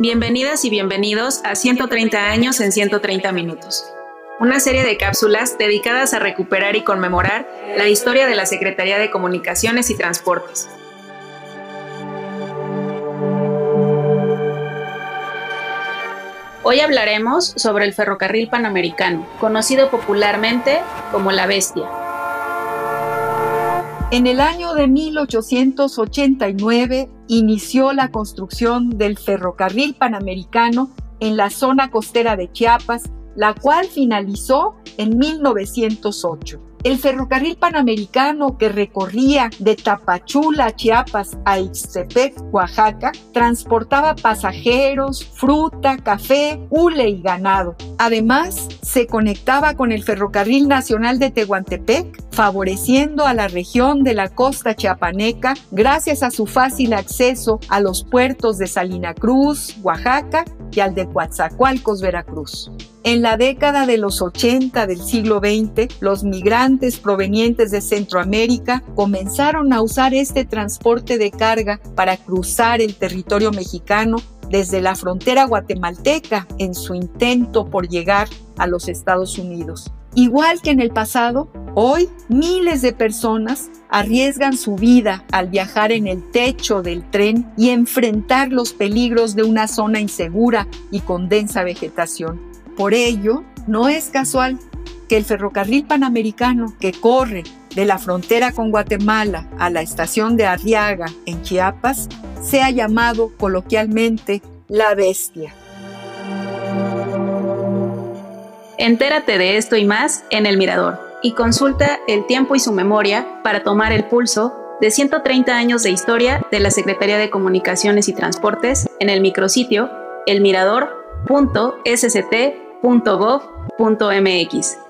Bienvenidas y bienvenidos a 130 años en 130 minutos, una serie de cápsulas dedicadas a recuperar y conmemorar la historia de la Secretaría de Comunicaciones y Transportes. Hoy hablaremos sobre el ferrocarril panamericano, conocido popularmente como la Bestia. En el año de 1889 inició la construcción del ferrocarril panamericano en la zona costera de Chiapas, la cual finalizó en 1908. El ferrocarril panamericano que recorría de Tapachula, Chiapas a Ixtepec, Oaxaca, transportaba pasajeros, fruta, café, hule y ganado. Además, se conectaba con el Ferrocarril Nacional de Tehuantepec, favoreciendo a la región de la costa chiapaneca gracias a su fácil acceso a los puertos de Salina Cruz, Oaxaca y al de Coatzacoalcos, Veracruz. En la década de los 80 del siglo XX, los migrantes provenientes de Centroamérica comenzaron a usar este transporte de carga para cruzar el territorio mexicano desde la frontera guatemalteca en su intento por llegar a los Estados Unidos. Igual que en el pasado, hoy miles de personas arriesgan su vida al viajar en el techo del tren y enfrentar los peligros de una zona insegura y con densa vegetación. Por ello, no es casual que el ferrocarril panamericano que corre de la frontera con Guatemala a la estación de Arriaga en Chiapas sea llamado coloquialmente la bestia. Entérate de esto y más en El Mirador y consulta el tiempo y su memoria para tomar el pulso de 130 años de historia de la Secretaría de Comunicaciones y Transportes en el micrositio elmirador.sct.gov.mx.